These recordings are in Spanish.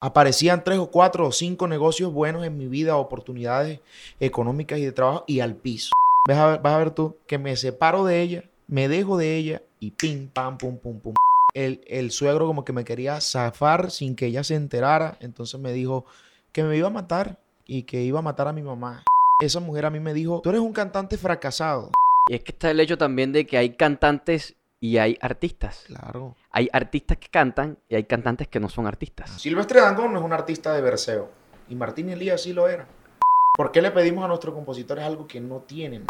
aparecían tres o cuatro o cinco negocios buenos en mi vida, oportunidades económicas y de trabajo, y al piso. Vas a ver, vas a ver tú que me separo de ella, me dejo de ella y pim, pam, pum, pum, pum. El, el suegro como que me quería zafar sin que ella se enterara, entonces me dijo que me iba a matar y que iba a matar a mi mamá. Esa mujer a mí me dijo, tú eres un cantante fracasado. Y es que está el hecho también de que hay cantantes y hay artistas. Claro. Hay artistas que cantan y hay cantantes que no son artistas. Silvestre Dangón no es un artista de verseo. Y Martín Elías sí lo era. ¿Por qué le pedimos a nuestros compositores algo que no tienen?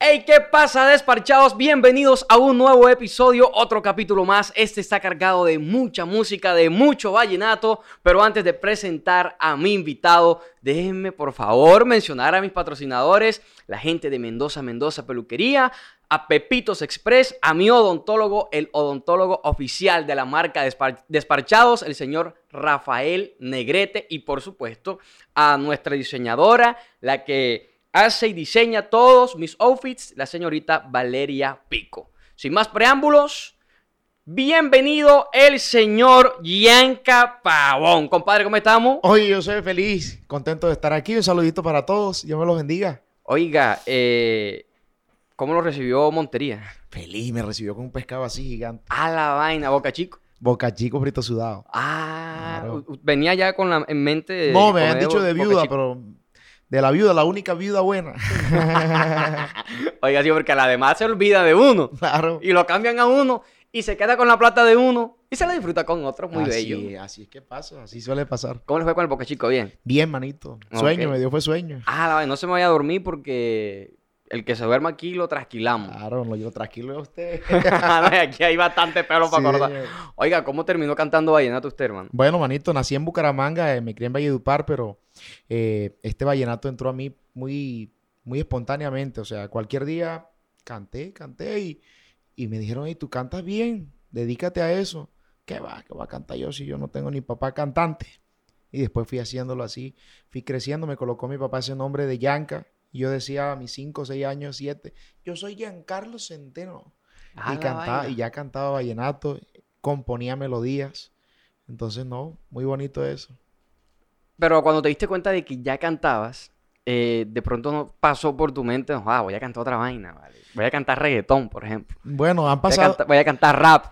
Hey, ¿qué pasa, desparchados? Bienvenidos a un nuevo episodio, otro capítulo más. Este está cargado de mucha música, de mucho vallenato. Pero antes de presentar a mi invitado, déjenme por favor mencionar a mis patrocinadores, la gente de Mendoza Mendoza Peluquería, a Pepitos Express, a mi odontólogo, el odontólogo oficial de la marca Despar- Desparchados, el señor Rafael Negrete, y por supuesto a nuestra diseñadora, la que hace y diseña todos mis outfits, la señorita Valeria Pico. Sin más preámbulos, bienvenido el señor Yanka Pavón. Compadre, ¿cómo estamos? Oye, yo soy feliz, contento de estar aquí. Un saludito para todos. Dios me los bendiga. Oiga, eh, ¿cómo lo recibió Montería? Feliz, me recibió con un pescado así gigante. A la vaina, Boca Chico. Boca chico, frito sudado. Ah, Claro. venía ya con la en mente de no, me han dicho de viuda, pero de la viuda, la única viuda buena. Oiga, sí, porque la demás se olvida de uno claro. y lo cambian a uno y se queda con la plata de uno y se la disfruta con otro, muy así, bello. Así es que pasa, así suele pasar. ¿Cómo le fue con el Boca Chico? Bien. Bien, manito. Sueño, me dio fue sueño. Ah, la vaina, no se me vaya a dormir porque el que se duerma aquí lo trasquilamos. Claro, lo llevo tranquilo a usted. No, aquí hay bastante pelo para Sí, acordar. señor. Oiga, ¿cómo terminó cantando vallenato usted, hermano? Bueno, manito, nací en Bucaramanga, eh, me crié en Valledupar, pero eh, este vallenato entró a mí muy, muy espontáneamente. O sea, cualquier día canté, canté y, y me dijeron, hey, tú cantas bien, dedícate a eso. ¿Qué va? ¿Qué va a cantar yo si yo no tengo ni papá cantante? Y después fui haciéndolo así, fui creciendo, me colocó mi papá ese nombre de Yanka. Y yo decía a mis 5, 6 años, 7, yo soy Giancarlo Centeno. Ah, y, cantaba, vaina. y ya cantaba vallenato, componía melodías. Entonces, no, muy bonito eso. Pero cuando te diste cuenta de que ya cantabas, eh, de pronto no pasó por tu mente, ah, voy a cantar otra vaina, ¿vale? Voy a cantar reggaetón, por ejemplo. Bueno, han Voy a, pasado canta- voy a cantar rap.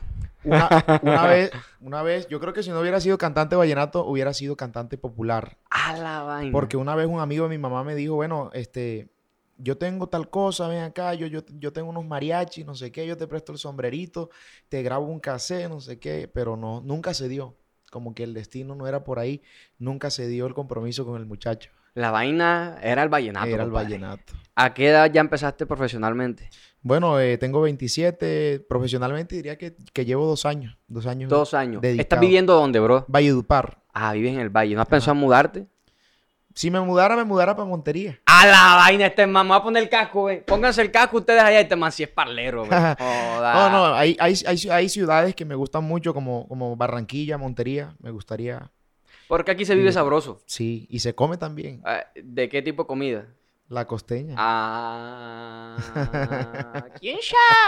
Una, una vez, una vez, yo creo que si no hubiera sido cantante vallenato, hubiera sido cantante popular. A la vaina. Porque una vez un amigo de mi mamá me dijo, bueno, este, yo tengo tal cosa, ven acá, yo, yo, yo tengo unos mariachis, no sé qué, yo te presto el sombrerito, te grabo un cassette, no sé qué, pero no, nunca se dio. Como que el destino no era por ahí, nunca se dio el compromiso con el muchacho. La vaina era el vallenato. Era el compadre. vallenato. ¿A qué edad ya empezaste profesionalmente? Bueno, eh, tengo 27, profesionalmente diría que, que llevo dos años, dos años. Dos años. ¿Estás viviendo dónde, bro? Valledupar. Ah, vives en el valle. ¿No has pensado en mudarte? Si me mudara, me mudara para Montería. A la vaina, este man. Me voy a poner el casco, güey. Pónganse el casco ustedes allá. Este man sí es parlero, güey. No, no, hay, hay, hay, hay ciudades que me gustan mucho, como, como Barranquilla, Montería. Me gustaría, Porque aquí se vive sabroso. sí, y se come también. Ah, ¿De qué tipo de comida? La costeña. Ah, ¿quién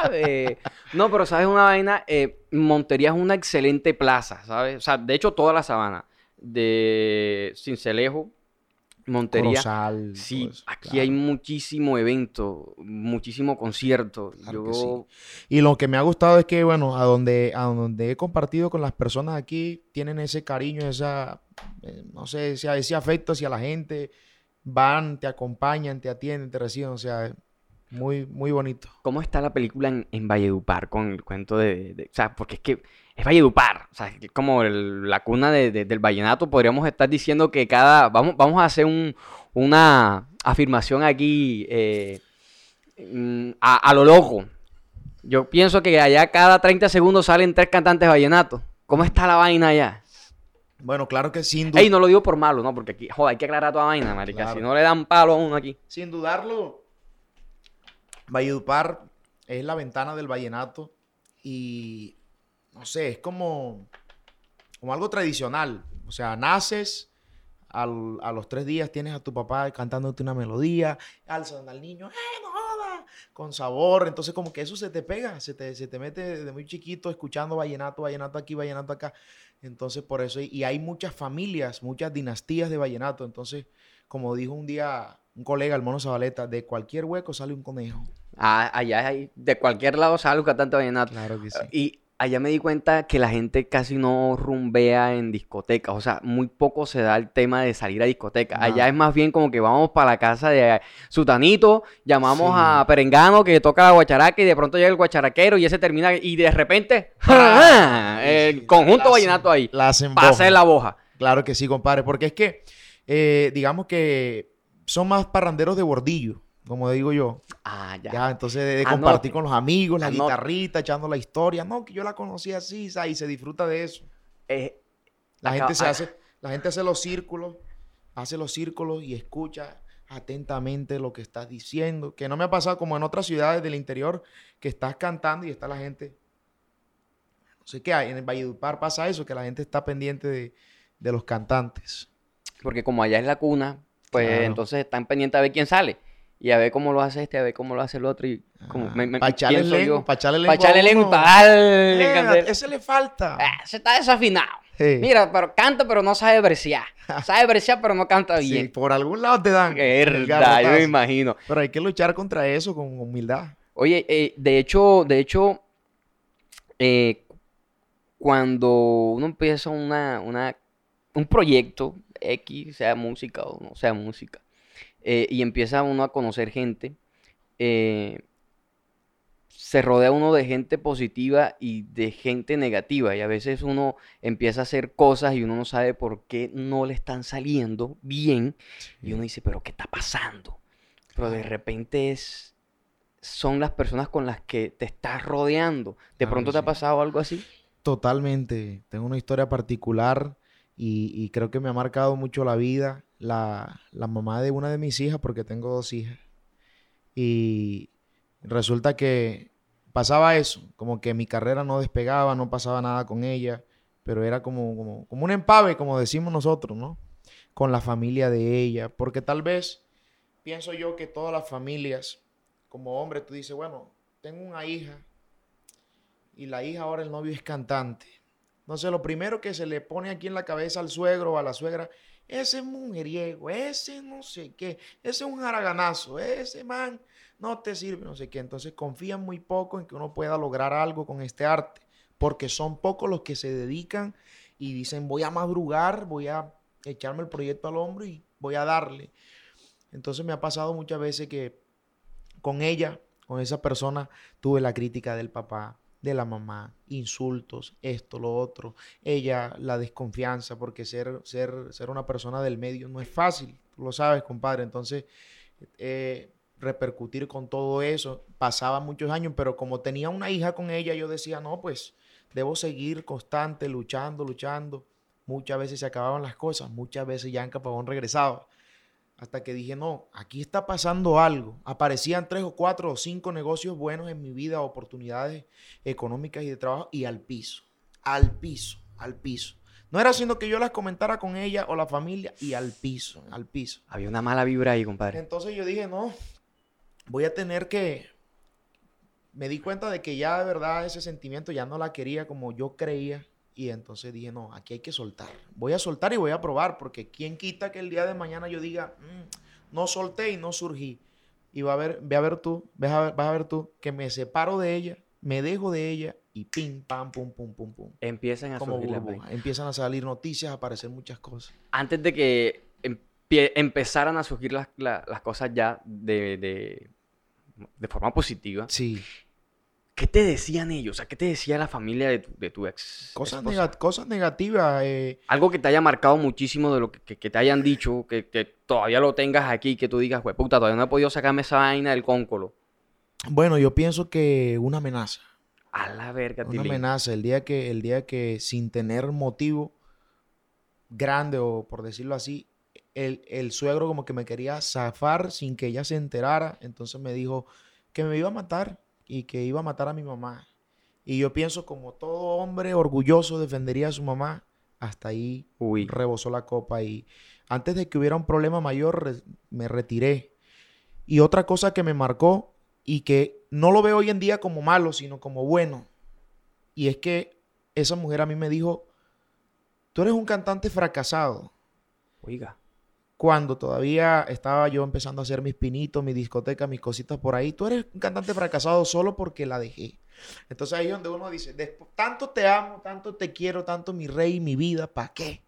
sabe? No, pero sabes una vaina, Eh, Montería es una excelente plaza, ¿sabes? O sea, de hecho toda la sabana de Cincelejo, Montería. Corozal, Sí, aquí claro. hay muchísimo evento, muchísimo concierto. Claro Yo, sí. Y lo que me ha gustado es que, bueno, a donde, a donde he compartido con las personas aquí, tienen ese cariño, esa, eh, no sé, ese, ese afecto hacia la gente. Van, te acompañan, te atienden, te reciben, o sea, muy, muy bonito. ¿Cómo está la película en, en Valledupar con el cuento de, de- O sea, porque es que es Valledupar, o sea, es como el- la cuna de- de- del vallenato. Podríamos estar diciendo que cada... Vamos, vamos a hacer un- una afirmación aquí eh, mm, a, a lo loco. Yo pienso que allá cada 30 segundos salen tres cantantes vallenatos. ¿Cómo está la vaina allá? Bueno, claro que sin, du- Ey, no lo digo por malo, ¿no? Porque aquí, joder, hay que aclarar toda vaina, marica. Claro. Si no le dan palo a uno aquí. sin dudarlo, Valledupar es la ventana del vallenato y, no sé, es como, como algo tradicional. O sea, naces, al- a los tres días tienes a tu papá cantándote una melodía, alzan al niño, ¡eh, no con sabor. Entonces, como que eso se te pega, se te, se te mete desde muy chiquito escuchando vallenato, vallenato aquí, vallenato acá. Entonces, por eso, y hay muchas familias, muchas dinastías de vallenato. Entonces, como dijo un día un colega, el mono Zabaleta, de cualquier hueco sale un conejo. Ah, allá hay, de cualquier lado sale un cantante vallenato. Claro que sí. Y allá me di cuenta que la gente casi no rumbea en discotecas. O sea, muy poco se da el tema de salir a discoteca. Nada. Allá es más bien como que vamos para la casa de Sutanito, llamamos Sí. a Perengano que toca la guacharaca y de pronto llega el guacharaquero y ese termina y de repente ¡Pra! el conjunto la vallenato ahí. La en la boja. Claro que sí, compadre, porque es que, eh, digamos que son más parranderos de bordillo, como digo yo. Ah, ya. Ya, entonces de, de Anote. compartir con los amigos, la Anote. guitarrita, echando la historia. No, que yo la conocí así, ¿sabes? y se disfruta de eso. Eh, La Acá- gente se ah. hace, la gente hace los círculos, hace los círculos y escucha atentamente lo que estás diciendo. Que no me ha pasado como en otras ciudades del interior que estás cantando y está la gente. No sé qué hay. En el Valledupar pasa eso, que la gente está pendiente de, de los cantantes. porque como allá es la cuna, pues Claro. entonces están pendientes a ver quién sale. Y a ver cómo lo hace este, a ver cómo lo hace el otro. Y como me, me- para echarle pienso lengua, yo. pa' echarle Para lengua. a echarle lengua y ese le falta. Ah, se está desafinado. Sí. Mira, pero canta, pero no sabe versear. Sabe versear, pero no canta Sí, bien. por algún lado te dan. Verdad, yo me imagino. Pero hay que luchar contra eso con humildad. Oye, eh, de hecho, de hecho, eh, cuando uno empieza una, una, un proyecto X, sea música o no sea música, eh, y empieza uno a conocer gente, eh, se rodea uno de gente positiva y de gente negativa, y a veces uno empieza a hacer cosas y uno no sabe por qué no le están saliendo bien, y uno dice, pero ¿qué está pasando? Pero de repente es, son las personas con las que te estás rodeando. ¿De Claro pronto te ha pasado algo así? Totalmente. Tengo una historia particular y, creo que me ha marcado mucho la vida. La, la mamá de una de mis hijas, porque tengo dos hijas. Y resulta que pasaba eso, como que mi carrera no despegaba, no pasaba nada con ella, pero era como, como, como un empave, como decimos nosotros, ¿no? Con la familia de ella, porque tal vez pienso yo que todas las familias, como hombre, tú dices, bueno, tengo una hija y la hija ahora el novio es cantante. Entonces lo primero que se le pone aquí en la cabeza al suegro o a la suegra, ese es mujeriego, ese no sé qué, ese es un haraganazo, ese man no te sirve, no sé qué. Entonces confían muy poco en que uno pueda lograr algo con este arte, porque son pocos los que se dedican y dicen voy a madrugar, voy a echarme el proyecto al hombro y voy a darle. Entonces me ha pasado muchas veces que con ella, con esa persona, tuve la crítica del papá, de la mamá, insultos, esto, lo otro. Ella, la desconfianza, porque ser, ser, ser una persona del medio no es fácil, tú lo sabes, compadre. Entonces, eh, repercutir con todo eso, pasaba muchos años, pero como tenía una hija con ella, yo decía, no, pues debo seguir constante, luchando, luchando. Muchas veces se acababan las cosas, muchas veces Yanka Pavón regresaba. Hasta que dije, no, aquí está pasando algo. Aparecían tres o cuatro o cinco negocios buenos en mi vida, oportunidades económicas y de trabajo, y al piso, al piso, al piso. No era sino que yo las comentara con ella o la familia y al piso, al piso. Había una mala vibra ahí, compadre. Entonces yo dije, no, voy a tener que... Me di cuenta de que ya de verdad ese sentimiento ya no la quería como yo creía. Y entonces dije, no, aquí hay que soltar. Voy a soltar y voy a probar, porque quién quita que el día de mañana yo diga, "Mm, no solté y no surgí. Y va a ver, ve a ver tú, vas a ver, vas a ver tú, que me separo de ella, me dejo de ella y pim, pam, pum, pum, pum, pum. Empiezan a Como burbuja. Empiezan a salir noticias, a aparecer muchas cosas. Antes de que empezaran a surgir las, la- las cosas ya de, de, de forma positiva, Sí. ¿Qué te decían ellos? O sea, ¿qué te decía la familia de tu, de tu ex? Cosas, esposa? nega- cosas negativas. eh, Algo que te haya marcado muchísimo de lo que, que- que te hayan dicho, que, que todavía lo tengas aquí, que tú digas, güey, puta, todavía no he podido sacarme esa vaina del cóncolo. Bueno, yo pienso que una amenaza. A la verga, Una Tilín. amenaza. El día que, el día que sin tener motivo grande, o por decirlo así, el, el suegro como que me quería zafar sin que ella se enterara. Entonces me dijo que me iba a matar y que iba a matar a mi mamá. Y yo pienso como todo hombre orgulloso defendería a su mamá. Hasta ahí Uy. rebosó la copa y antes de que hubiera un problema mayor re- me retiré. Y otra cosa que me marcó y que no lo veo hoy en día como malo, sino como bueno. Y es que esa mujer a mí me dijo, tú eres un cantante fracasado. Oiga. Cuando todavía estaba yo empezando a hacer mis pinitos, mi discoteca, mis cositas por ahí, tú eres un cantante fracasado solo porque la dejé. Entonces ahí es donde uno dice, tanto te amo, tanto te quiero, tanto mi rey, mi vida, ¿para qué?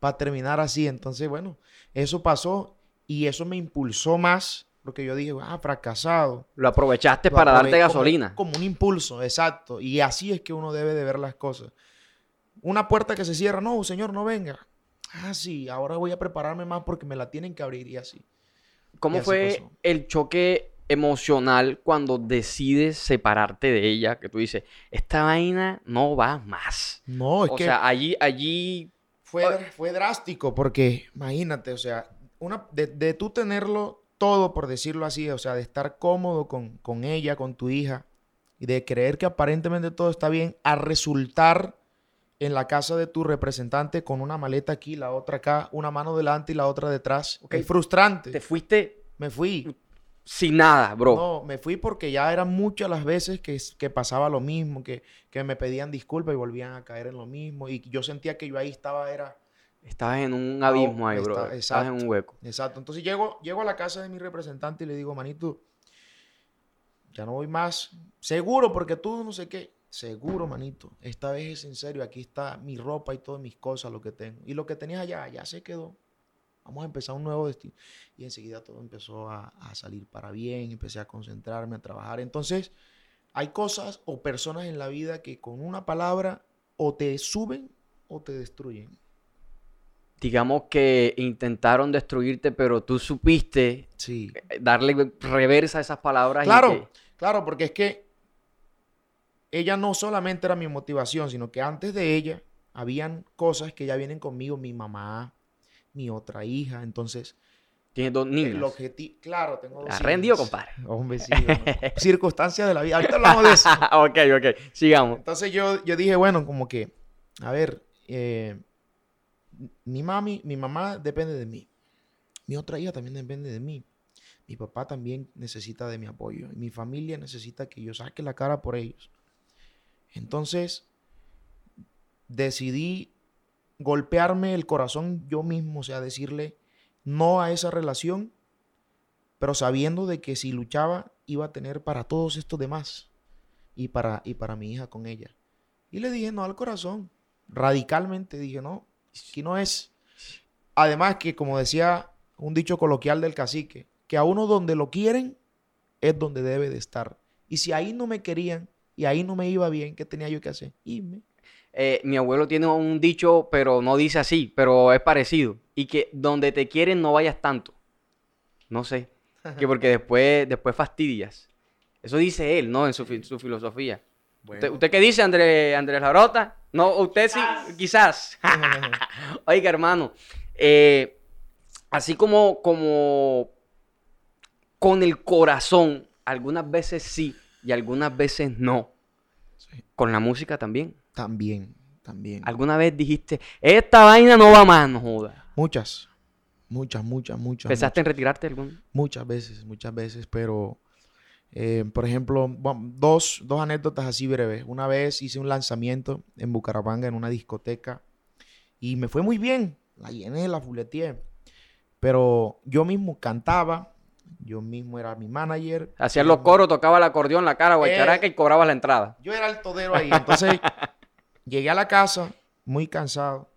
Para terminar así. Entonces, bueno, eso pasó y eso me impulsó más porque yo dije, ah, fracasado. Lo aprovechaste para darte gasolina. Como, un impulso, exacto. Y así es que uno debe de ver las cosas. Una puerta que se cierra, no, señor, no venga. Ah, sí, ahora voy a prepararme más porque me la tienen que abrir y así. ¿Cómo fue el choque emocional cuando decides separarte de ella? Que tú dices, esta vaina no va más. No, es que... O sea, allí, allí... Fue, fue drástico porque, imagínate, o sea, una, de, de tú tenerlo todo, por decirlo así, o sea, de estar cómodo con, con ella, con tu hija, y de creer que aparentemente todo está bien, a resultar en la casa de tu representante con una maleta aquí, la otra acá, una mano delante y la otra detrás. Es frustrante. ¿Te fuiste? Me fui. Sin nada, bro. No, me fui porque ya eran muchas las veces que, que pasaba lo mismo, que, que, me pedían disculpas y volvían a caer en lo mismo. Y yo sentía que yo ahí estaba, era Estabas en un abismo ahí, bro. Estabas en un hueco. Exacto. Entonces llego, llego a la casa de mi representante y le digo, manito, ya no voy más. Seguro, porque tú no sé qué. Seguro, manito. Esta vez es en serio. Aquí está mi ropa y todas mis cosas, lo que tengo. Y lo que tenías allá, ya se quedó. Vamos a empezar un nuevo destino. Y enseguida todo empezó a, a salir para bien. Empecé a concentrarme, a trabajar. Entonces, hay cosas o personas en la vida que con una palabra o te suben o te destruyen digamos que intentaron destruirte, pero tú supiste sí. darle reversa a esas palabras. Claro, claro, porque es que ella no solamente era mi motivación, sino que antes de ella habían cosas que ya vienen conmigo, mi mamá, mi otra hija, entonces... Tienes dos niños. claro, tengo dos. ¿Ha rendido, compadre? Hombre, sí. Circunstancias de la vida. Ahorita hablamos de eso. ok, ok. Sigamos. Entonces yo, yo dije, bueno, como que, a ver, eh, mi mami, mi mamá depende de mí. Mi otra hija también depende de mí. Mi papá también necesita de mi apoyo. Y mi familia necesita que yo saque la cara por ellos. Entonces, decidí golpearme el corazón yo mismo, o sea, decirle no a esa relación, pero sabiendo de que si luchaba iba a tener para todos estos demás y para, y para mi hija con ella. Y le dije no al corazón. Radicalmente dije no, Aquí no es. Además que, como decía un dicho coloquial del cacique, que a uno donde lo quieren es donde debe de estar. Y si ahí no me querían y ahí no me iba bien, ¿qué tenía yo que hacer? Irme. Eh, mi abuelo tiene un dicho, pero no dice así, pero es parecido. Y que donde te quieren no vayas tanto. No sé. Que porque después, después fastidias. Eso dice él, ¿no? En su, su filosofía. ¿Usted, qué dice, Andrés, Andrés Larota? No, usted sí, quizás. Oiga, hermano, eh, así como, como con el corazón, algunas veces sí y algunas veces no. Con la música también. También, también. ¿Alguna vez dijiste, esta vaina no va más, no joda? Muchas, muchas, muchas, muchas. ¿Pensaste en retirarte algún? Muchas veces, muchas veces, pero eh, por ejemplo, dos, dos anécdotas así breves. Una vez hice un lanzamiento en Bucaramanga en una discoteca y me fue muy bien. La llené, la fuleteé. Pero yo mismo cantaba, yo mismo era mi manager. Hacías los coros, tocaba el acordeón, la cara, guacharaca y cobrabas la entrada. Yo era el todero ahí. Entonces, llegué a la casa muy cansado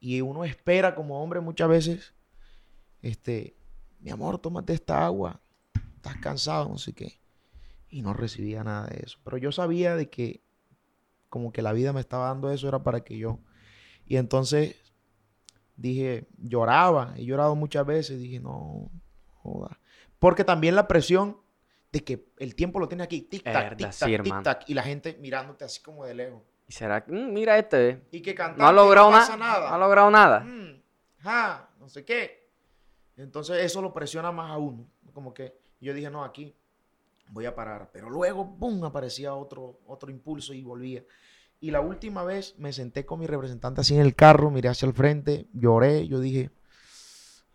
y uno espera como hombre muchas veces, este, mi amor, tómate esta agua estás cansado, no sé qué. Y no recibía nada de eso. Pero yo sabía de que como que la vida me estaba dando eso, era para que yo... Y entonces dije, lloraba, he llorado muchas veces, dije, no, joda. Porque también la presión de que el tiempo lo tiene aquí, tic-tac, tic-tac, tic-tac, y la gente mirándote así como de lejos. Y será, mm, mira este. Y que cantando no ha logrado nada. No ha logrado nada. Mm, no sé qué. Entonces eso lo presiona más a uno. Como que yo dije, no, aquí voy a parar. Pero luego, ¡pum!, aparecía otro, otro impulso y volvía. Y la última vez me senté con mi representante así en el carro, miré hacia el frente, lloré, yo dije,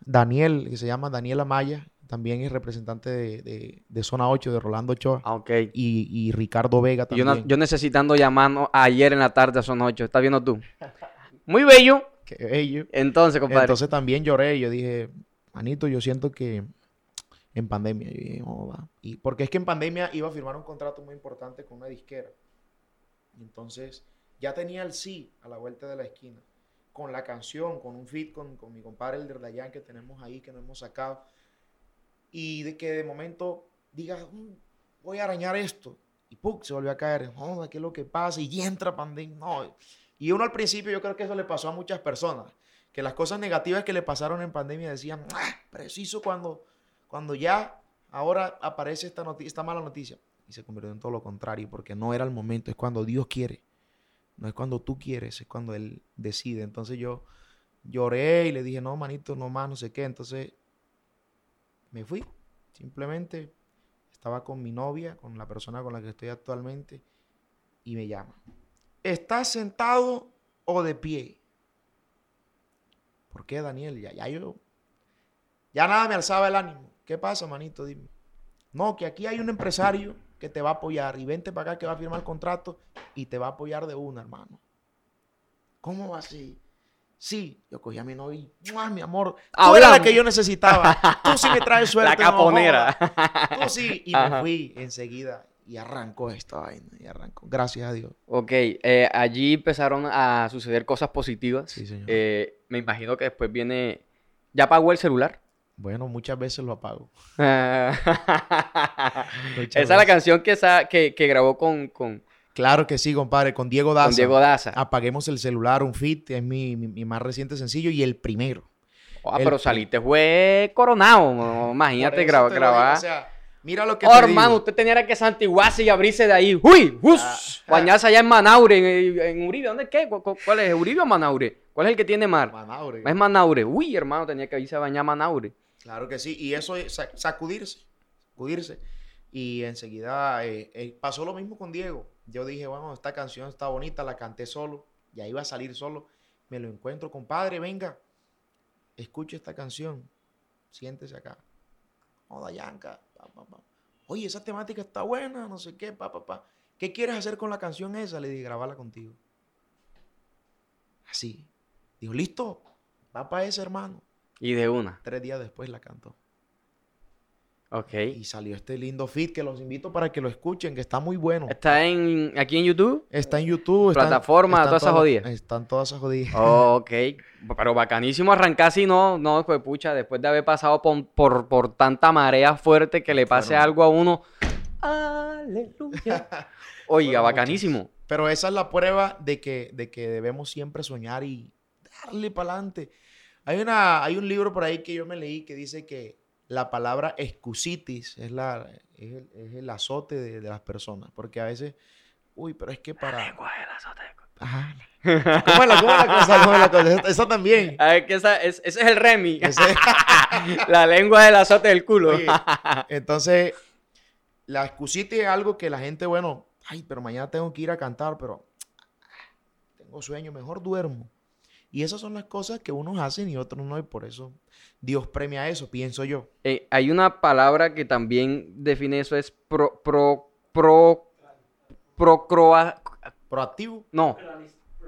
Daniel, que se llama Daniel Amaya, también es representante de, de- de Zona 8, de Rolando Ochoa. Ah, ok. Y, y Ricardo Vega Yo, también. yo necesitando llamarnos ayer en la tarde son ocho. ¿Estás viendo tú? Muy bello. Qué bello. Entonces, compadre. Entonces también lloré. Yo dije, manito, yo siento que en pandemia. Yo dije. Y porque es que en pandemia iba a firmar un contrato muy importante con una disquera. Entonces ya tenía el sí a la vuelta de la esquina. Con la canción, con un feat con, con mi compadre el de Dayan que tenemos ahí, que no hemos sacado. Y de que de momento diga, "Mm, voy a arañar esto. Y ¡pum! se volvió a caer. Joda, ¿qué es lo que pasa? Y entra pandemia. No. Y uno al principio, yo creo que eso le pasó a muchas personas. Que las cosas negativas que le pasaron en pandemia decían, "Ah, preciso cuando, cuando ya ahora aparece esta, noti- esta mala noticia. Y se convirtió en todo lo contrario, porque no era el momento, es cuando Dios quiere. No es cuando tú quieres, es cuando Él decide. Entonces yo lloré y le dije, no, manito, no más, no sé qué. Entonces me fui. Simplemente estaba con mi novia, con la persona con la que estoy actualmente, y me llama. ¿Estás sentado o de pie? ¿Por qué, Daniel? Ya, ya yo. Ya nada me alzaba el ánimo. ¿Qué pasa, manito? Dime. No, que aquí hay un empresario que te va a apoyar y vente para acá que va a firmar el contrato y te va a apoyar de una, hermano. ¿Cómo va así? Sí, yo cogí a mi novia y, ¡mua, mi amor, tú eras la que yo necesitaba. Tú sí me traes suerte. la caponera. Tú sí. Y Ajá. me fui enseguida y arrancó esta vaina. Y arrancó. Gracias a Dios. ok, eh, allí empezaron a suceder cosas positivas. Sí, señor. Eh, me imagino que después viene... ¿Ya pagó el celular? Bueno, muchas veces lo apago. Esa es la canción que, que, que grabó con, con, Claro que sí, compadre. Con Diego Daza. con Diego Daza. Ah, Apaguemos el celular, un fit. Es mi, mi- mi más reciente sencillo y el primero. Ah, el- pero saliste fue coronado. no, Imagínate lo grabar. O sea, mira lo que Oh, te hermano, digo. usted tenía que santiguarse y abrirse de ahí. ¡Uy! ¡Us! Ah. Bañarse allá en Manaure, en, en Uribe. ¿Dónde es qué? ¿Cu- cu- ¿Cuál es? ¿Uribe o Manaure? ¿Cuál es el que tiene mar? Manaure. Es Manaure. Uy, hermano, tenía que irse a bañar a Manaure. Claro que sí. Y eso es sa- sacudirse. Sacudirse. Y enseguida eh, eh, pasó lo mismo con Diego. Yo dije, bueno, esta canción está bonita, la canté solo. Y ahí va a salir solo. Me lo encuentro, compadre, venga. Escuche esta canción. Siéntese acá. Joda, Yanka. pa, pa, pa. Oye, esa temática está buena, no sé qué, pa, pa, pa. ¿Qué quieres hacer con la canción esa? Le dije, grabarla contigo. Así. Dijo, listo. Va para ese hermano. Y de una. Tres días después la cantó. Ok. Y salió este lindo feed que los invito para que lo escuchen, que está muy bueno. ¿Está en, aquí en YouTube? Está en YouTube. Plataforma, están todas esas jodidas. Están todas esas jodidas. Ok. Pero bacanísimo arrancar así, no, no, pues pucha, después de haber pasado por, por, por tanta marea fuerte que le pase algo a uno. Aleluya. Oiga, bacanísimo. Pero esa es la prueba de que, de que debemos siempre soñar y darle para adelante. Hay, una, hay un libro por ahí que yo me leí que dice que la palabra excusitis es, la, es, el, es el azote de, de las personas. Porque a veces, uy, pero es que para... Ajá. ¿Cómo es la, cómo es la cosa? ¿Cómo es la cosa? Esa, esa también. A ver, que esa, es- ese es el Remy. Ese- la lengua del azote del culo. Oye, entonces, la excusitis es algo que la gente, bueno, ay, pero mañana tengo que ir a cantar, pero tengo sueño, mejor duermo. Y esas son las cosas que unos hacen y otros no, y por eso Dios premia eso, pienso yo. Eh, hay una palabra que también define eso, es pro, pro, pro, procroa, Proactivo. no,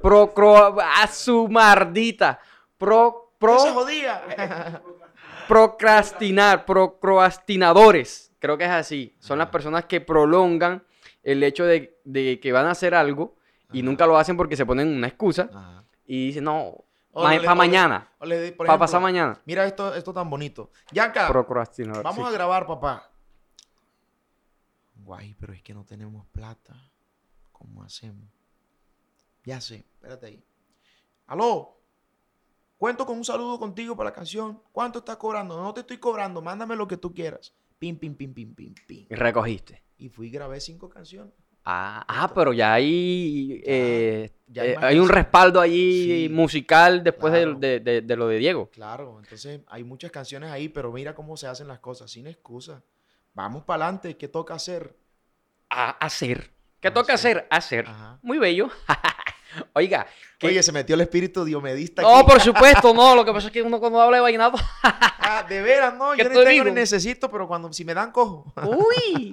procro, a su mardita, pro, pro, procrastinar, procrastinadores, creo que es así, son las personas que prolongan el hecho de, de que van a hacer algo y Ajá. nunca lo hacen porque se ponen una excusa Ajá. Y dicen, no, para le- mañana, le para ejemplo, pasar mañana, Mira esto, esto tan bonito. Yanka, procrastinador. vamos sí. a grabar, papá. Guay, pero es que no tenemos plata. ¿Cómo hacemos? Ya sé, espérate ahí. Aló, cuento con un saludo contigo para la canción. ¿Cuánto estás cobrando? No te estoy cobrando, mándame lo que tú quieras. Pim, pim, pim, pim, pim, pim. Y recogiste. Y fui y grabé cinco canciones. Ah, ah, pero ya hay, Ya, eh, ya hay eh, hay un respaldo allí Sí, musical después de- claro. de, de- de lo de Diego. Claro, entonces hay muchas canciones ahí, pero mira cómo se hacen las cosas, sin excusa. Vamos para adelante, ¿qué toca hacer? A hacer. ¿Qué toca Hacer. hacer? Ajá. Muy bello. Oiga, que- Oye, se metió el espíritu diomedista no, aquí. por supuesto, no. Lo que pasa es que uno cuando habla de vallenato. Ah, de veras, no, ¿Qué yo ni te tengo ni necesito, pero cuando si me dan cojo. Uy.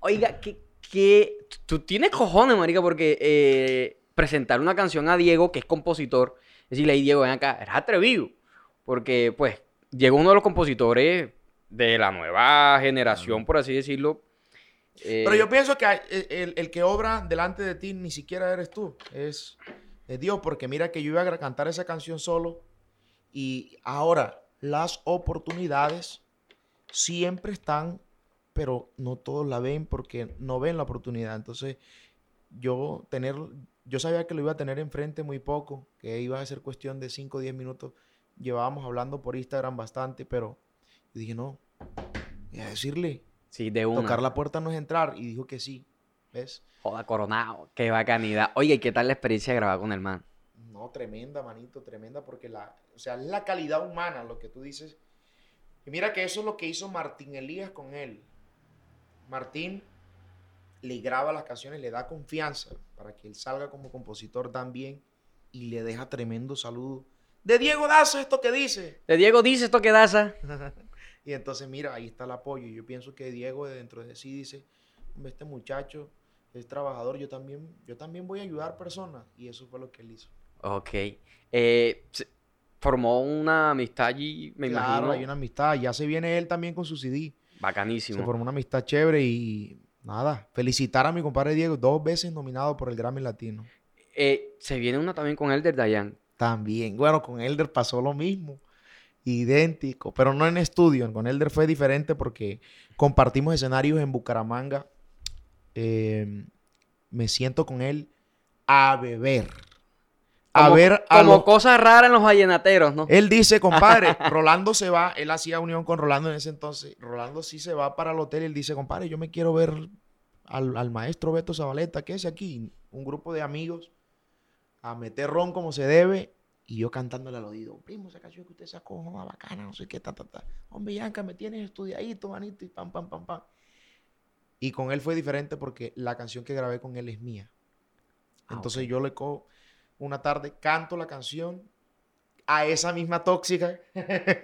Oiga, que, que tú tienes cojones, marica, porque eh, presentar una canción a Diego, que es compositor, decirle ahí, Diego, ven acá, eres atrevido. Porque, pues, Diego es uno de los compositores de la nueva generación, por así decirlo. Eh, Pero yo pienso que el, el- el que obra delante de ti ni siquiera eres tú, es, es Dios, porque mira que yo iba a cantar esa canción solo y ahora las oportunidades siempre están, pero no todos la ven porque no ven la oportunidad. Entonces, yo tener, yo sabía que lo iba a tener enfrente muy poco, que iba a ser cuestión de 5 o 10 minutos. Llevábamos hablando por Instagram bastante, pero yo dije, no, voy a decirle, Sí, de una. Tocar la puerta no es entrar. Y dijo que sí. ¿Ves? Joda, coronado. Qué bacanidad. Oye, ¿y qué tal la experiencia de grabar con el man? No, tremenda, manito, tremenda, porque la, o sea, es la calidad humana lo que tú dices. Y mira que eso es lo que hizo Martín Elías con él. Martín le graba las canciones, le da confianza para que él salga como compositor también y le deja tremendo saludo. De Diego Daza, esto que dice. De Diego dice esto que daza. y entonces, mira, ahí está el apoyo. Y yo pienso que Diego dentro de sí dice, "Hombre, este muchacho es trabajador, yo también, yo también voy a ayudar personas. Y eso fue lo que él hizo. Ok. Eh, formó una amistad allí, me claro, imagino. hay una amistad. Ya se viene él también con su CD. Se Bacanísimo. formó una amistad chévere y nada, felicitar a mi compadre Diego, dos veces nominado por el Grammy Latino. Eh, se viene una también con Elder Dayan. También, bueno, con Elder pasó lo mismo, idéntico, pero no en estudio. Con Elder fue diferente porque compartimos escenarios en Bucaramanga. Eh, me siento con él a beber. A Como- ver a Como los- cosas raras en los vallenateros, ¿no? Él dice, compadre, Rolando se va, él hacía unión con Rolando en ese entonces. Rolando sí se va para el hotel y él dice, compadre, yo me quiero ver al, al maestro Beto Zabaleta, que es aquí, un grupo de amigos, a meter ron como se debe. Y yo cantándole al oído, primo, esa canción que usted sacó, una bacana, no sé qué, ta, ta, ta. Hombre, Yanka, me tienes estudiadito, manito, y pam, pam, pam, pam. Y con él fue diferente porque la canción que grabé con él es mía. Ah, Entonces yo le cojo una tarde, canto la canción a esa misma tóxica,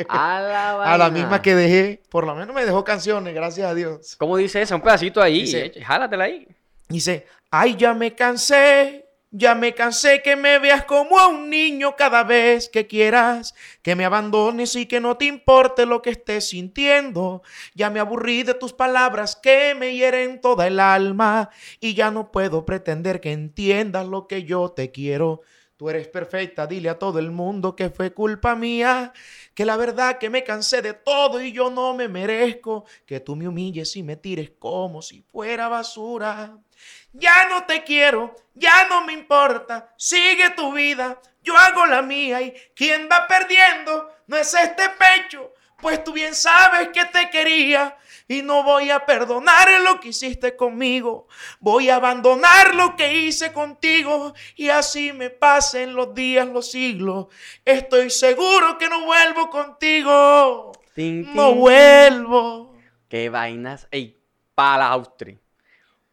A la, a la vaina. misma que dejé. Por lo menos me dejó canciones, gracias a Dios. ¿Cómo dice eso? Un pedacito ahí. Dice- eh, jálatela ahí. Dice, ay, ya me cansé, ya me cansé que me veas como a un niño cada vez que quieras, que me abandones y que no te importe lo que estés sintiendo. Ya me aburrí de tus palabras que me hieren toda el alma y ya no puedo pretender que entiendas lo que yo te quiero. Tú eres perfecta, dile a todo el mundo que fue culpa mía, que la verdad que me cansé de todo y yo no me merezco que tú me humilles y me tires como si fuera basura. Ya no te quiero, ya no me importa, sigue tu vida, yo hago la mía y quien va perdiendo no es este pecho, pues tú bien sabes que te quería y no voy a perdonar lo que hiciste conmigo, voy a abandonar lo que hice contigo y así me pasen los días, los siglos, estoy seguro que no vuelvo contigo, Tin, no tin. vuelvo. Qué vainas. Ey, pala Austri.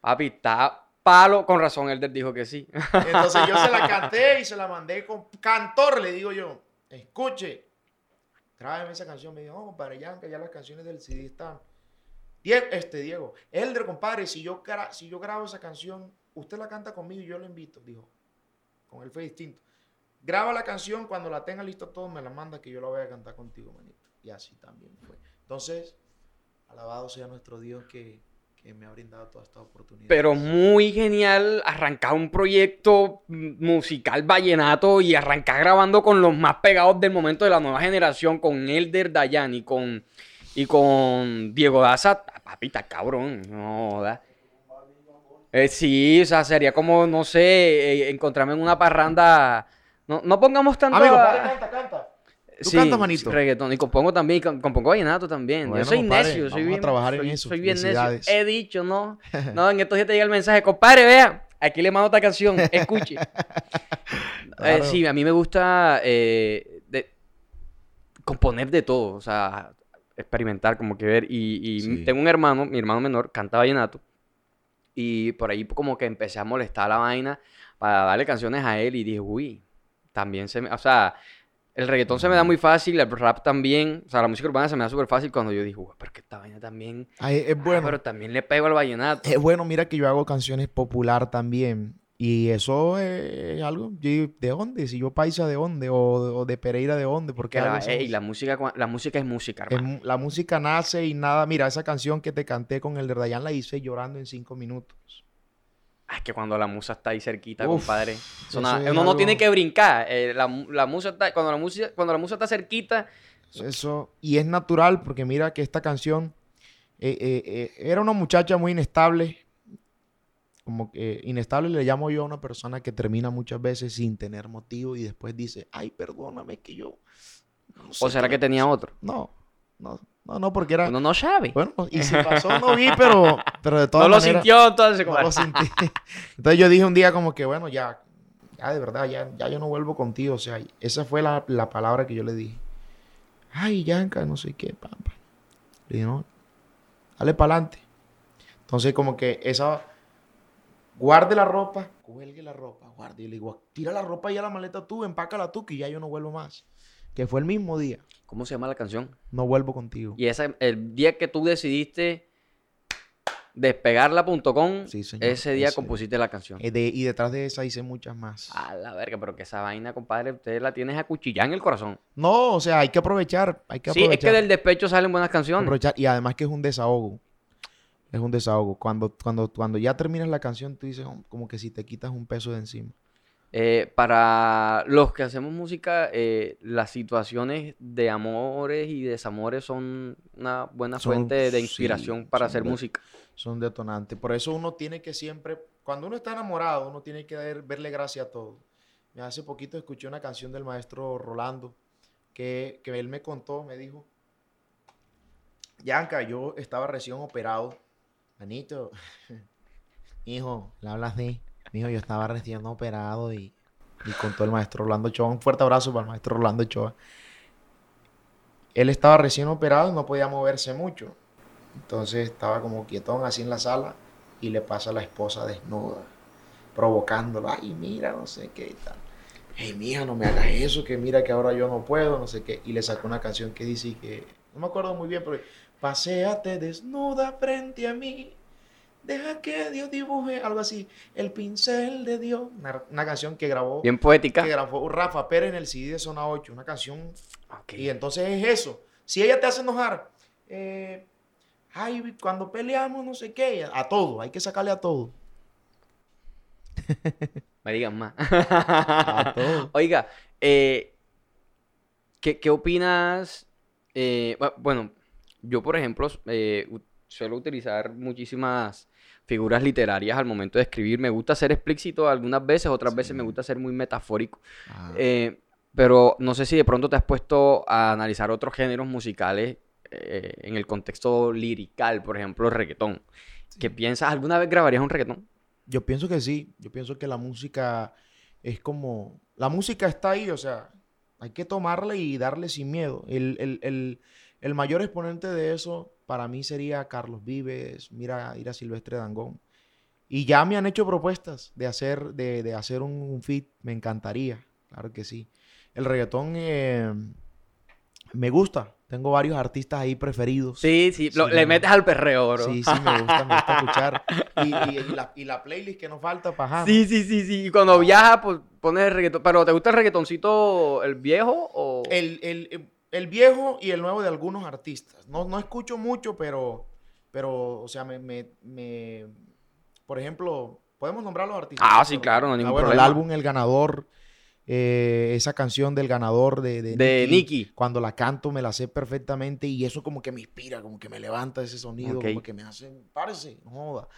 Papi, está palo. Con razón, Elder dijo que sí. Entonces yo se la canté y se la mandé con cantor, le digo yo, escuche, tráeme esa canción. Me dijo, oh, compadre, ya, que ya las canciones del CD están. Diego, este Diego, Elder, compadre, si yo, si yo grabo esa canción, usted la canta conmigo y yo lo invito. Dijo, con él fue distinto. Graba la canción, cuando la tenga lista todo, me la manda que yo la voy a cantar contigo, manito. Y así también fue. Entonces, alabado sea nuestro Dios que, que me ha brindado toda esta oportunidad. Pero muy genial arrancar un proyecto musical vallenato y arrancar grabando con los más pegados del momento de la nueva generación, con Elder Dayan y con, y con Diego Daza. Papi, está cabrón. No, joda. Eh, sí, o sea, sería como, no sé, eh, encontrarme en una parranda. No, no pongamos tanto. Amigo, a- compadre, canta, canta. ¿Tú Sí, cantas, manito? reggaetón. Y compongo también, com- compongo vallenato también. Bueno, yo soy compadre, necio, soy vamos a bien. trabajar en eso. soy bien necio. He dicho, ¿no? No, en estos días te llega el mensaje, compadre, vea, aquí le mando esta canción, escuche. Eh, sí, a mí me gusta eh, de- componer de todo, o sea, experimentar, como que ver. Y, y Sí. tengo un hermano, mi hermano menor, canta vallenato. Y por ahí como que empecé a molestar la vaina para darle canciones a él y dije, uy, también se me, o sea, el reggaetón se me da muy fácil, el rap también, o sea, la música urbana se me da súper fácil cuando yo uy, pero que esta vaina también, Ay, es ah, bueno. pero también le pego al vallenato. Es bueno, mira que yo hago canciones popular también. Y eso es algo, yo digo, ¿de dónde? Si yo paisa, ¿de dónde? O, o de Pereira, ¿de dónde? Porque Que la, ey, la música, la música es música, hermano. la música nace y nada. Mira, esa canción que te canté con el de Dayan la hice llorando en cinco minutos. Es que cuando la musa está ahí cerquita, Uf, compadre. uno no tiene que brincar. eh, la, la musa está, cuando la música, cuando la musa está cerquita, Eso, y es natural porque mira que esta canción eh, eh, era una muchacha muy inestable. Como que inestable le llamo yo a una persona que termina muchas veces sin tener motivo y después dice, ay, perdóname que yo... no sé o será que tenía pasó". otro. No, no, no, no, porque era... Uno no sabe. Bueno, y si pasó no vi, pero, pero de todas no lo maneras... sintió entonces, No lo sentí. Entonces yo dije un día como que, bueno, ya, ya de verdad, ya, ya yo no vuelvo contigo. O sea, esa fue la, la palabra que yo le dije. Ay, Yanka, no sé qué, pam. Le dije, no, dale para adelante. Entonces como que esa, guarde la ropa, cuelgue la ropa, guarde. Y le digo, tira la ropa y a la maleta tú, empácala tú, que ya yo no vuelvo más. Que fue el mismo día. ¿Cómo se llama la canción? No vuelvo contigo. Y ese, el día que tú decidiste despegarla.com, Sí, ese día ese. compusiste la canción. Eh, de- y detrás de esa hice muchas más. A la verga, pero que esa vaina, compadre, usted la tienes a cuchillar en el corazón. No, o sea, hay que aprovechar. Hay que Sí, aprovechar. es que del despecho salen buenas canciones. aprovechar. Y además que es un desahogo. Es un desahogo. Cuando, cuando, cuando ya terminas la canción, tú dices "Oh", como que si te quitas un peso de encima. Eh, para los que hacemos música, eh, las situaciones de amores y desamores son una buena Son- fuente de sí, inspiración para hacer de- música. Son detonantes. Por eso uno tiene que siempre, cuando uno está enamorado, uno tiene que ver- verle gracia a todo. Hace poquito escuché una canción del maestro Rolando que, que él me contó, me dijo, Yanka, yo estaba recién operado. Manito, hijo, le hablas así. Mijo, yo estaba recién operado y, y contó el maestro Rolando Ochoa. Un fuerte abrazo para el maestro Rolando Ochoa. Él estaba recién operado y no podía moverse mucho. Entonces estaba como quietón así en la sala y le pasa a la esposa desnuda, provocándolo. Ay, mira, no sé qué y tal. Hey, mija, no me hagas eso, que mira que ahora yo no puedo, no sé qué. Y le sacó una canción que dice que, no me acuerdo muy bien, pero paséate desnuda frente a mí. Deja que Dios dibuje algo así. El pincel de Dios. Una, una canción que grabó, Bien poética. que grabó Rafa Pérez en el CD de Zona 8. Una canción Ok. y entonces es eso. Si ella te hace enojar, eh, ay, cuando peleamos, no sé qué, a todo, hay que sacarle a todo. Me digan más. A todo. Oiga, eh, ¿qué, qué opinas? Eh, bu- bueno, yo por ejemplo suelo utilizar muchísimas figuras literarias al momento de escribir. Me gusta ser explícito algunas veces, otras veces me Sí. gusta ser muy metafórico. Ah, Eh, pero no sé si de pronto te has puesto a analizar otros géneros musicales eh, en el contexto lirical, por ejemplo, el reggaetón. ¿Qué piensas? ¿Alguna vez grabarías un reggaetón? Yo pienso que sí, yo pienso que la música es como, la música está ahí, o sea, hay que tomarla y darle sin miedo. El, el- el- el mayor exponente de eso para mí sería Carlos Vives, mira, ir a Silvestre Dangón. Y ya me han hecho propuestas de hacer, de, de hacer un, un feat, me encantaría, claro que sí. El reggaetón eh, me gusta, tengo varios artistas ahí preferidos. Sí, sí, lo- le metes al perreo, bro. Sí, sí, me gusta, me gusta escuchar. Y, y- y la, y la playlist que nos falta para Sí, sí, sí, sí. Y cuando viajas, pues pones el reggaetón. ¿Pero te gusta el reggaetoncito, el viejo o...? El, el- el viejo y el nuevo de algunos artistas. No, no escucho mucho, pero, pero o sea, me, me- me- por ejemplo, podemos nombrar los artistas. Ah, sí, claro, no hay ah, ningún bueno, problema. el álbum El Ganador, eh, esa canción del ganador de, de, De. Cuando la canto me la sé perfectamente y eso como que me inspira, como que me levanta ese sonido, como que me hace, párese, no joda.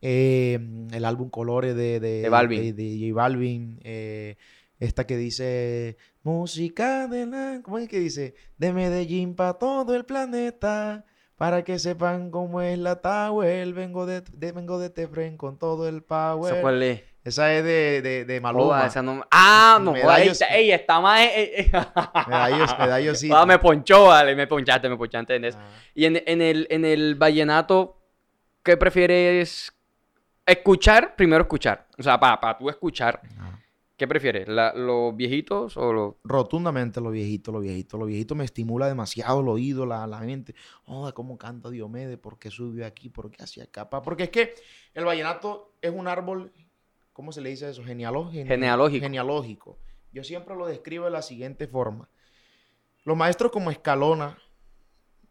Eh, el álbum Colores de, de, De Balvin. de- de J Balvin. eh, esta que dice música de la. ¿Cómo es que dice? De Medellín para todo el planeta. Para que sepan cómo es la Tower. Vengo de, de- vengo de Tefren con todo el power. ¿Esa cuál es? Esa es de, de, de Maluma. Joda, esa no... Ah, no, joda, ey, Medallos- está- ey, está más... Medallos, medallos sí. Ah, me ponchó, vale, me ponchaste, me ponchaste en eso. Ah. Y en, en el, en el vallenato, ¿qué prefieres escuchar? Primero escuchar. O sea, para tú escuchar, Ajá. ¿Qué prefieres? ¿La- ¿Los viejitos o los...? Rotundamente lo viejito, lo viejito. Lo viejito me estimula demasiado el oído, la, la mente. Oh, cómo canta Diomedes, por qué subió aquí, por qué hacia acá. Porque es que el vallenato es un árbol, ¿cómo se le dice eso? Genealógico. Genealógico. Genealógico. Yo siempre lo describo de la siguiente forma. Los maestros como Escalona,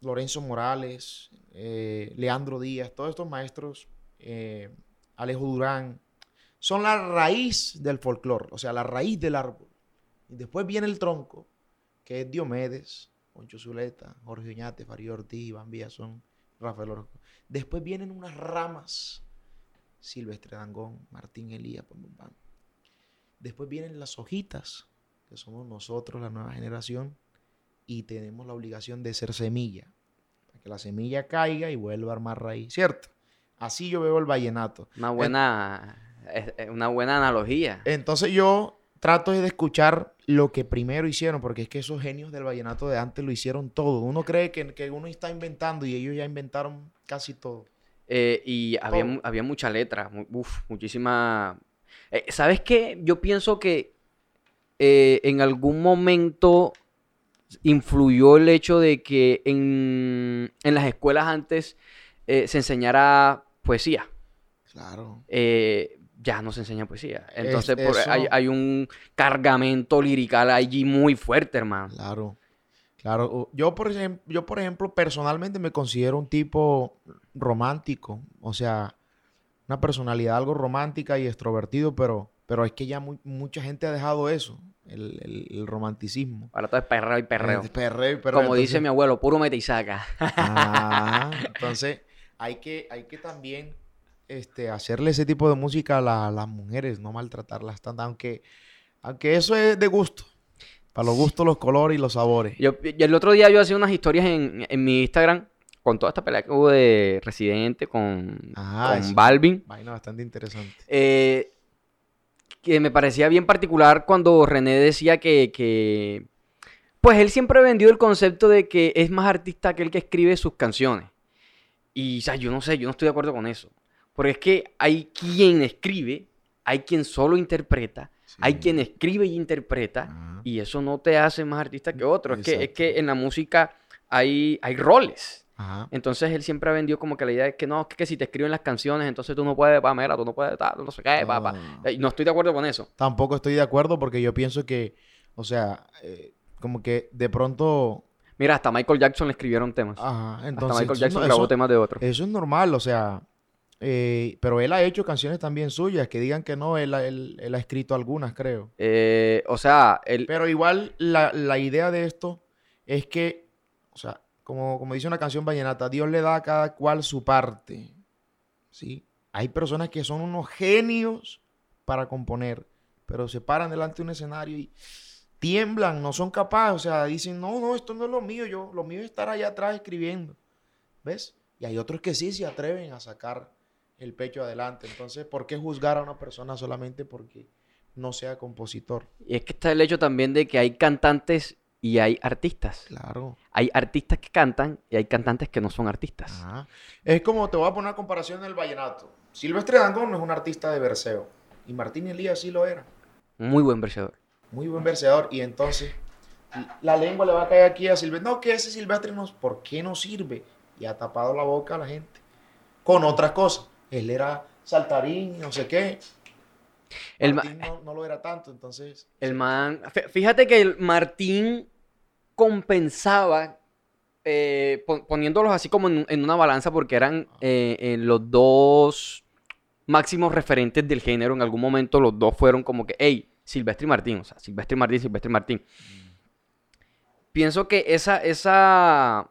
Lorenzo Morales, eh, Leandro Díaz, todos estos maestros, eh, Alejo Durán, son la raíz del folclore, o sea, la raíz del árbol. Y después viene el tronco, que es Diomedes, Poncho Zuleta, Jorge Oñate, Farid Ortiz, Iván Villazón, Rafael Orozco. Después vienen unas ramas, Silvestre Dangón, Martín Elías. Después vienen las hojitas, que somos nosotros, la nueva generación, y tenemos la obligación de ser semilla, para que la semilla caiga y vuelva a armar raíz, ¿cierto? Así yo veo el vallenato. Una buena, es- es una buena analogía. Entonces yo trato de escuchar lo que primero hicieron, porque es que esos genios del vallenato de antes lo hicieron todo. Uno cree que, que uno está inventando y ellos ya inventaron casi todo. Eh, y había, Todo. había mucha letra, uf, muchísima... Eh, ¿Sabes qué? Yo pienso que eh, en algún momento influyó el hecho de que en, en las escuelas antes se enseñara poesía. Claro. Eh, ya no se enseña poesía. Entonces por- eso. hay, hay un cargamento lirical allí muy fuerte, hermano. Claro. Claro. Yo por, yo, por ejemplo, personalmente me considero un tipo romántico. O sea, una personalidad algo romántica y extrovertido, pero, pero es que ya mu- mucha gente ha dejado eso, el, el- el romanticismo. Ahora todo es perreo y perreo. Perreo y perreo. Como dice mi abuelo, puro mete y saca. Ah, entonces hay que, hay que también este, hacerle ese tipo de música a, la- a las mujeres, no maltratarlas tanto, aunque, aunque eso es de gusto. Para los gustos, los colores y los sabores. Yo, el otro día yo hacía unas historias en, en mi Instagram con toda esta pelea que hubo de Residente con, Ah, con. Balvin. Vaina bastante interesante. eh, que me parecía bien particular cuando René decía que, que, pues él siempre ha vendido el concepto de que es más artista que el que escribe sus canciones. Y, o sea, yo no sé, yo no estoy de acuerdo con eso. Porque es que hay quien escribe, hay quien solo interpreta, hay quien escribe y interpreta, Ajá. y eso no te hace más artista que otro. Es que, es que en la música hay, hay roles. Ajá. Entonces él siempre ha vendido como que la idea es que no, que, que si te escriben las canciones, entonces tú no puedes, pamela, tú no puedes, tal, no sé qué, pa, pa. Ah. Eh, No estoy de acuerdo con eso. Tampoco estoy de acuerdo porque yo pienso que, o sea, eh, como que de pronto... Mira, hasta Michael Jackson le escribieron temas. Ajá, hasta entonces... Michael eso- Jackson no, grabó temas de otros. Eso es normal, o sea, eh, pero él ha hecho canciones también suyas, que digan que no, él, él ha escrito algunas, creo. Eh, o sea, él, Pero igual la, la idea de esto es que, o sea, como, como dice una canción vallenata, Dios le da a cada cual su parte, ¿sí? Hay personas que son unos genios para componer, pero se paran delante de un escenario y tiemblan, no son capaces, o sea, dicen, no, no, esto no es lo mío, yo, lo mío es estar allá atrás escribiendo, ¿ves? Y hay otros que sí se atreven a sacar el pecho adelante, entonces, ¿por qué juzgar a una persona solamente porque no sea compositor? y es que está el hecho también de que hay cantantes y hay artistas. Claro. Hay artistas que cantan y hay cantantes que no son artistas. Ajá. Es como te voy a poner una comparación en el vallenato. Silvestre Dangond no es un artista de verseo. Y Martín Elías sí lo era. Muy buen versador. Muy buen verseador. Y entonces la lengua le va a caer aquí a Silvestre. No, que ese Silvestre no. ¿Por qué no sirve? Y ha tapado la boca a la gente. Con otras cosas. Él era saltarín, no sé qué. El ma- Martín no, no lo era tanto. Entonces. El man, fí- fíjate que el Martín compensaba eh, pon- poniéndolos así como en, en una balanza porque eran eh, eh, los dos máximos referentes del género. En algún momento los dos fueron como que, hey, Silvestre y Martín, o sea, Silvestre y Martín, Silvestre y Martín. Pienso que esa, esa,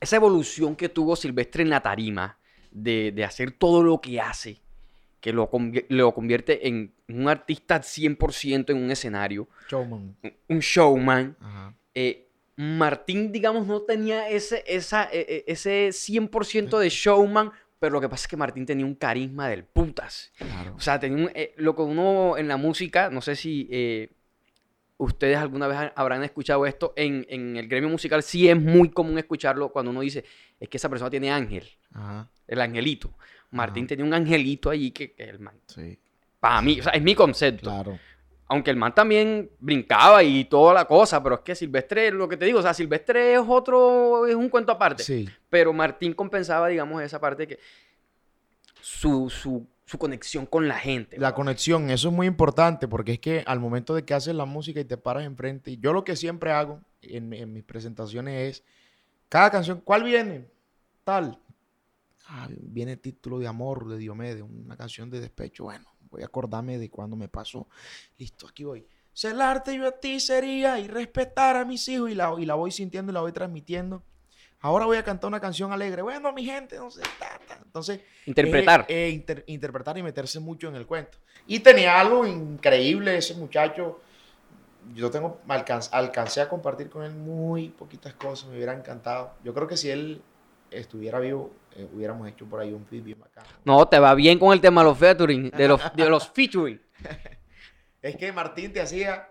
esa evolución que tuvo Silvestre en la tarima de, de hacer todo lo que hace, que lo, convier- lo convierte en un artista 100% en un escenario, Showman. un- showman. Ajá. eh, Martín, digamos, no tenía ese, esa, e- e- ese 100% de showman, pero lo que pasa es que Martín tenía un carisma del putas. Claro. O sea, tenía un- eh, lo que uno en la música, no sé si eh, ustedes alguna vez ha- habrán escuchado esto, en, en el gremio musical sí es muy común escucharlo cuando uno dice, es que esa persona tiene ángel, Ajá. El angelito. Martín Ajá. tenía un angelito allí que, que el man, Sí, para mí, o sea, es mi concepto. claro. Aunque el man también brincaba y toda la cosa, pero es que Silvestre, lo que te digo, o sea, Silvestre es otro, es un cuento aparte. Sí, Pero Martín compensaba, digamos, esa parte que su, su, su conexión con la gente. la conexión, eso es muy importante porque es que al momento de que haces la música y te paras enfrente, yo lo que siempre hago en, en mis presentaciones es, cada canción, ¿cuál viene? Tal. Ah, viene el título de amor de Diomedes, una canción de despecho. Bueno, voy a acordarme de cuando me pasó. Listo, aquí voy. Celarte yo a ti sería y respetar a mis hijos y la, y la voy sintiendo y la voy transmitiendo. Ahora voy a cantar una canción alegre. Bueno, mi gente, no sé, ta, ta. Entonces, Interpretar. eh, eh, inter- interpretar y meterse mucho en el cuento. Y tenía algo increíble ese muchacho. Yo tengo, alcancé a compartir con él muy poquitas cosas, me hubiera encantado. Yo creo que si él estuviera vivo, eh, hubiéramos hecho por ahí un feed bien bacán. No, te va bien con el tema de los featuring, de los, de los featuring. Es que Martín te hacía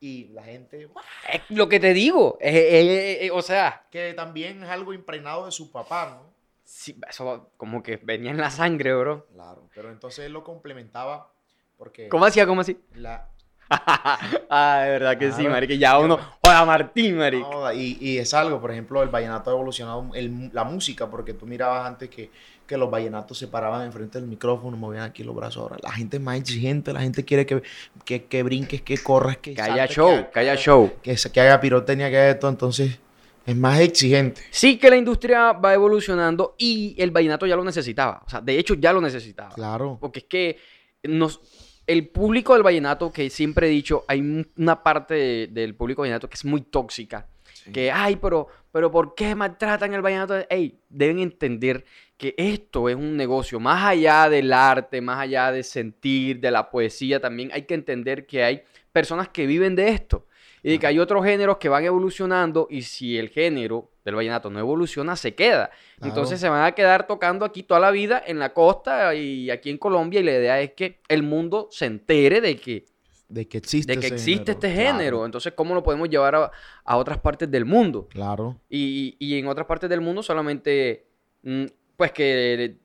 y la gente. Es lo que te digo. eh, o sea, que también es algo impregnado de su papá, ¿no? sí, eso como que venía en la sangre, bro. Claro, pero entonces él lo complementaba porque ¿Cómo hacía? ¿Cómo así? la, ah, de verdad que sí, Claro. marica. Ya uno. Hola, Martín, marica. No, y, y es algo, por ejemplo, el vallenato ha evolucionado, el- la música, porque tú mirabas antes que, que los vallenatos se paraban enfrente del micrófono, movían aquí los brazos. Ahora la gente es más exigente, la gente quiere que, que, que brinques, que corras, que saltes, show, haga- que haya show. Que, que haga pirotecnia, que haga esto, entonces es más exigente. Sí que la industria va evolucionando y el vallenato ya lo necesitaba. O sea, de hecho ya lo necesitaba. Claro, Porque es que nos, el público del vallenato, que siempre he dicho, hay un- una parte de- del público vallenato que es muy tóxica. Que, ay, pero, pero ¿por qué maltratan el vallenato? Ey, deben entender que esto es un negocio. Más allá del arte, más allá de sentir, de la poesía, también hay que entender que hay personas que viven de esto. Y de que hay otros géneros que van evolucionando y si el género del vallenato no evoluciona, se queda. Entonces se van a quedar tocando aquí toda la vida en la costa y aquí en Colombia y la idea es que el mundo se entere de que, de que existe de que existe este claro, género. Entonces, ¿cómo lo podemos llevar a, a otras partes del mundo? Claro, Y, y en otras partes del mundo solamente, mm, pues que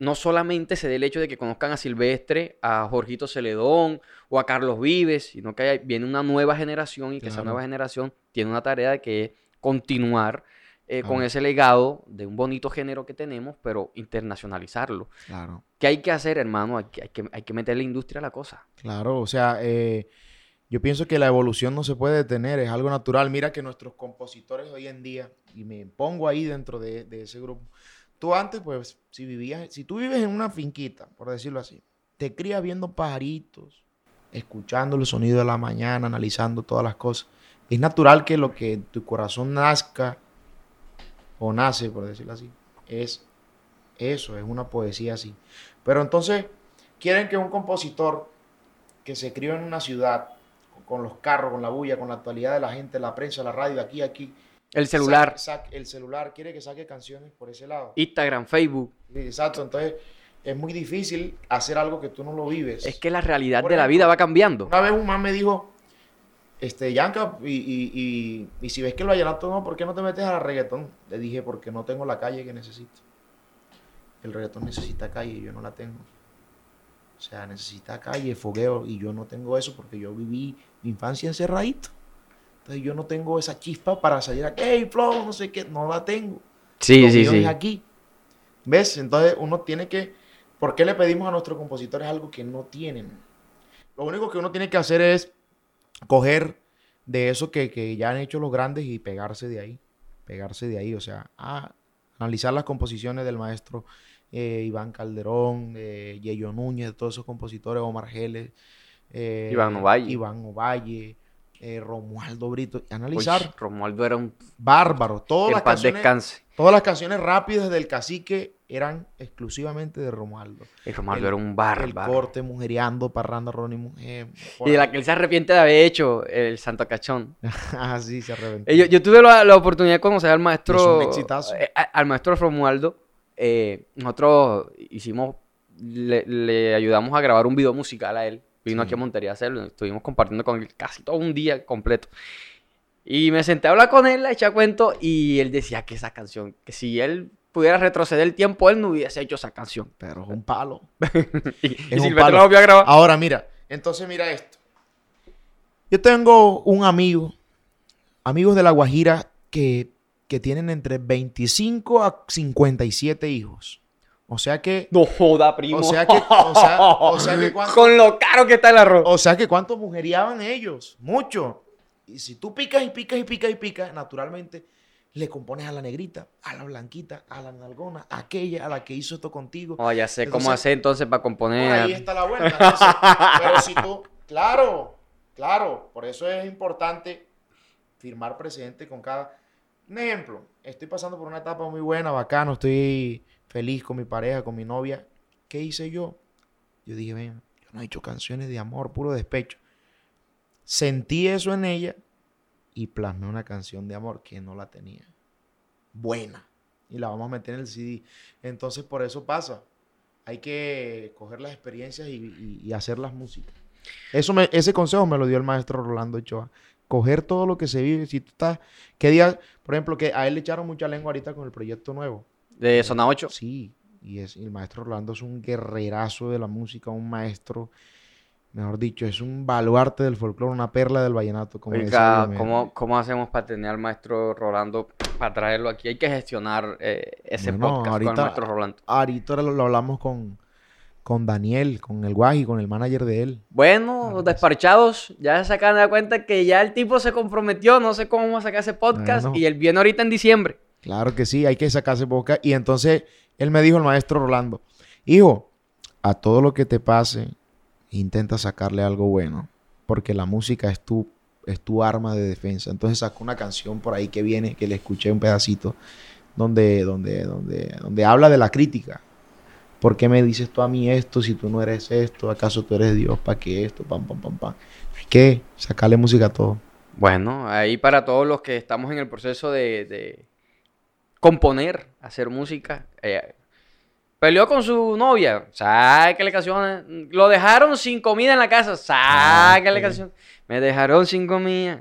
no solamente se dé el hecho de que conozcan a Silvestre, a Jorgito Celedón o a Carlos Vives, sino que hay- viene una nueva generación y que esa nueva generación tiene una tarea de que es continuar eh, con Claro. ese legado de un bonito género que tenemos, pero internacionalizarlo. claro. ¿Qué hay que hacer, hermano? Hay que, hay que, hay que meterle industria a la cosa. Claro, o sea, eh, yo pienso que la evolución no se puede detener, es algo natural. Mira que nuestros compositores hoy en día, y me pongo ahí dentro de, de ese grupo, tú antes, pues, si vivías, si tú vives en una finquita, por decirlo así, te crías viendo pajaritos, escuchando el sonido de la mañana, analizando todas las cosas. Es natural que lo que tu corazón nazca, o nace, por decirlo así, es eso, es una poesía así. Pero entonces, quieren que un compositor que se crió en una ciudad, con los carros, con la bulla, con la actualidad de la gente, la prensa, la radio, aquí, aquí. El celular, saque- saque- el celular quiere que saque canciones por ese lado. Instagram, Facebook. Sí, Exacto, entonces es muy difícil hacer algo que tú no lo vives. Es que la realidad Por de la vida va cambiando. Una vez un man me dijo, este, Yanka, y, y, y, y si ves que el vallenato no, ¿por qué no te metes a la reggaetón? Le dije, porque no tengo la calle que necesito. El reggaetón necesita calle y yo no la tengo. O sea, necesita calle, fogueo, y yo no tengo eso porque yo viví mi infancia encerradito. Entonces yo no tengo esa chispa para salir aquí, hey, flow, no sé qué, no la tengo. Sí, Lo sí, sí. es aquí. ¿Ves? Entonces uno tiene que. ¿Por qué le pedimos a nuestros compositores algo que no tienen? Lo único que uno tiene que hacer es coger de eso que, que ya han hecho los grandes y pegarse de ahí. Pegarse de ahí. O sea, a analizar las composiciones del maestro eh, Iván Calderón, eh, Yeyo Núñez, de todos esos compositores, Omar Geles, eh, Iván Ovalle. Iván Ovalle, eh, Romualdo Brito. y Uy, Analizar. Romualdo era un... Bárbaro. Todas Que las canciones. descanse. Todas las canciones rápidas del cacique eran exclusivamente de Romualdo. El Romualdo El- era un El bárbaro. corte, mujeriando, parranda, Ronnie Mujer. Y de la que él se arrepiente de haber hecho, el Santo Cachón. ah, sí, se reventó. Eh, Yo, yo tuve la, la oportunidad de conocer al maestro. Es un eh, a- al maestro Romualdo. Eh, nosotros hicimos. Le, le ayudamos a grabar un video musical a él. Vino Sí. aquí a Montería a hacerlo. Estuvimos compartiendo con él casi todo un día completo. Y me senté a hablar con él, a echar cuento. Y él decía que esa canción, que si él pudiera retroceder el tiempo, él no hubiese hecho esa canción. Pero es un palo. y Es y un palo. volvió a grabar. Ahora, mira, entonces mira esto. Yo tengo un amigo, amigos de La Guajira, que, que tienen entre 25 a 57 hijos. O sea que, No joda, primo. O sea que- o sea- o sea que cuando- Con lo caro que está el arroz. o sea que cuánto mujeriaban ellos, mucho. Y si tú picas y picas y picas y picas, naturalmente le compones a la negrita, a la blanquita, a la nalgona, a aquella, a la que hizo esto contigo. Oh, ya sé cómo hacer entonces para Por componer. ahí está la vuelta. Entonces, pero si tú, claro, claro, por eso es importante firmar precedente con cada. Un ejemplo, estoy pasando por una etapa muy buena, bacano, estoy feliz con mi pareja, con mi novia. ¿Qué hice yo? Yo dije, ven, yo no he hecho canciones de amor, puro despecho. Sentí eso en ella y plasmé una canción de amor que no la tenía. Buena. Y la vamos a meter en el CD. Entonces, por eso pasa hay que coger las experiencias y, hacer las músicas. Eso ese consejo me lo dio el maestro Rolando Ochoa. Coger todo lo que se vive. Si tú estás, ¿qué día? Por ejemplo, que a él le echaron mucha lengua ahorita con el proyecto nuevo. De Zona 8. Sí, y, es, y el maestro Rolando es un guerrerazo de la música, un maestro, mejor dicho, es un baluarte del folclore, una perla del vallenato. Como Oiga. ¿cómo, ¿cómo hacemos para tener al maestro Rolando para traerlo aquí? Hay que gestionar eh, ese Bueno, podcast con el maestro Rolando. Ahorita lo, lo hablamos con, con Daniel, con el Guaji, con el manager de él. Bueno, Claro que sí. despachados, ya se acaban de dar cuenta que ya el tipo se comprometió, no sé cómo vamos a sacar ese podcast Bueno. y él viene ahorita en diciembre. Claro que sí, hay que sacarse boca. Y entonces él me dijo, el maestro Rolando, hijo, a todo lo que te pase, intenta sacarle algo bueno, porque la música es tu, es tu arma de defensa. Entonces sacó una canción por ahí que viene, que le escuché un pedacito, donde, donde, donde, donde habla de la crítica. ¿Por qué me dices tú a mí esto si tú no eres esto? ¿Acaso tú eres Dios? ¿Para qué esto? Pam, pam, pam, pam. Hay que sacarle música a todo. Bueno, ahí para todos los que estamos en el proceso de, de componer, hacer música. eh, peleó con su novia, sáquele canciones. Lo dejaron sin comida en la casa, sáquele ok. canción. Me dejaron sin comida.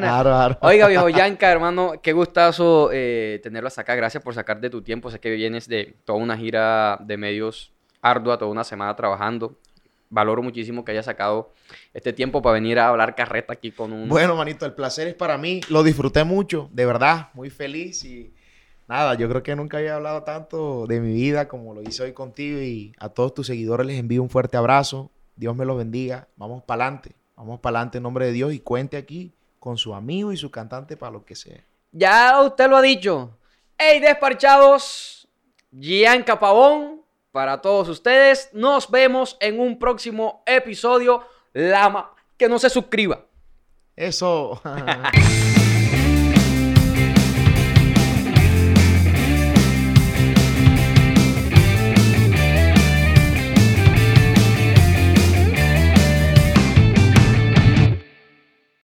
Claro, claro. Oiga, viejo Yanka, hermano, qué gustazo eh, tenerlo hasta acá. Gracias por sacar de tu tiempo. Sé que vienes de toda una gira de medios ardua, toda una semana trabajando. Valoro muchísimo que hayas sacado este tiempo para venir a hablar carreta aquí con un... Bueno, manito, el placer es para mí. Lo disfruté mucho, de verdad, muy feliz y nada, yo creo que nunca había hablado tanto de mi vida como lo hice hoy contigo y a todos tus seguidores les envío un fuerte abrazo. Dios me los bendiga. Vamos para adelante, vamos para adelante en nombre de Dios y cuente aquí con su amigo y su cantante para lo que sea. Ya usted lo ha dicho. Hey, despachados. Gianca Pavón. Para todos ustedes. Nos vemos en un próximo episodio. Lama. Que no se suscriba. Eso.